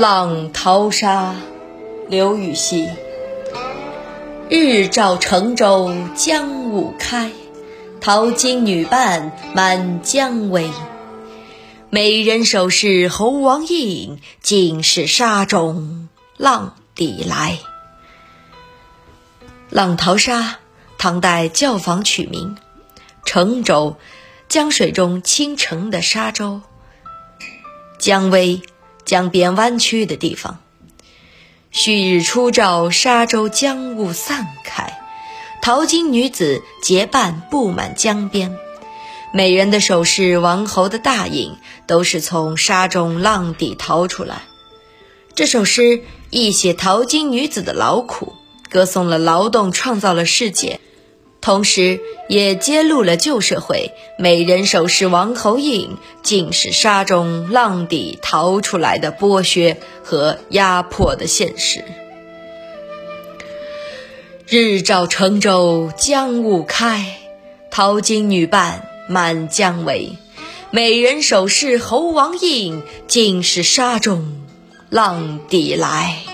浪淘沙，刘禹锡。日照乘舟将雾开，淘金女伴满江威。美人首饰侯王印，尽是沙中浪底来。浪淘沙，唐代教坊曲名。乘舟，江水中倾城的沙洲。江威。江边弯曲的地方，旭日初照，沙洲江雾散开，淘金女子结伴布满江边，美人的首饰、王侯的大印，都是从沙中浪底淘出来。这首诗一写淘金女子的劳苦，歌颂了劳动创造了世界。同时，也揭露了旧社会美人首饰、王侯印，尽是沙中浪底淘出来的剥削和压迫的现实。日照乘舟江雾开，淘金女伴满江围。美人首饰侯王印，尽是沙中浪底来。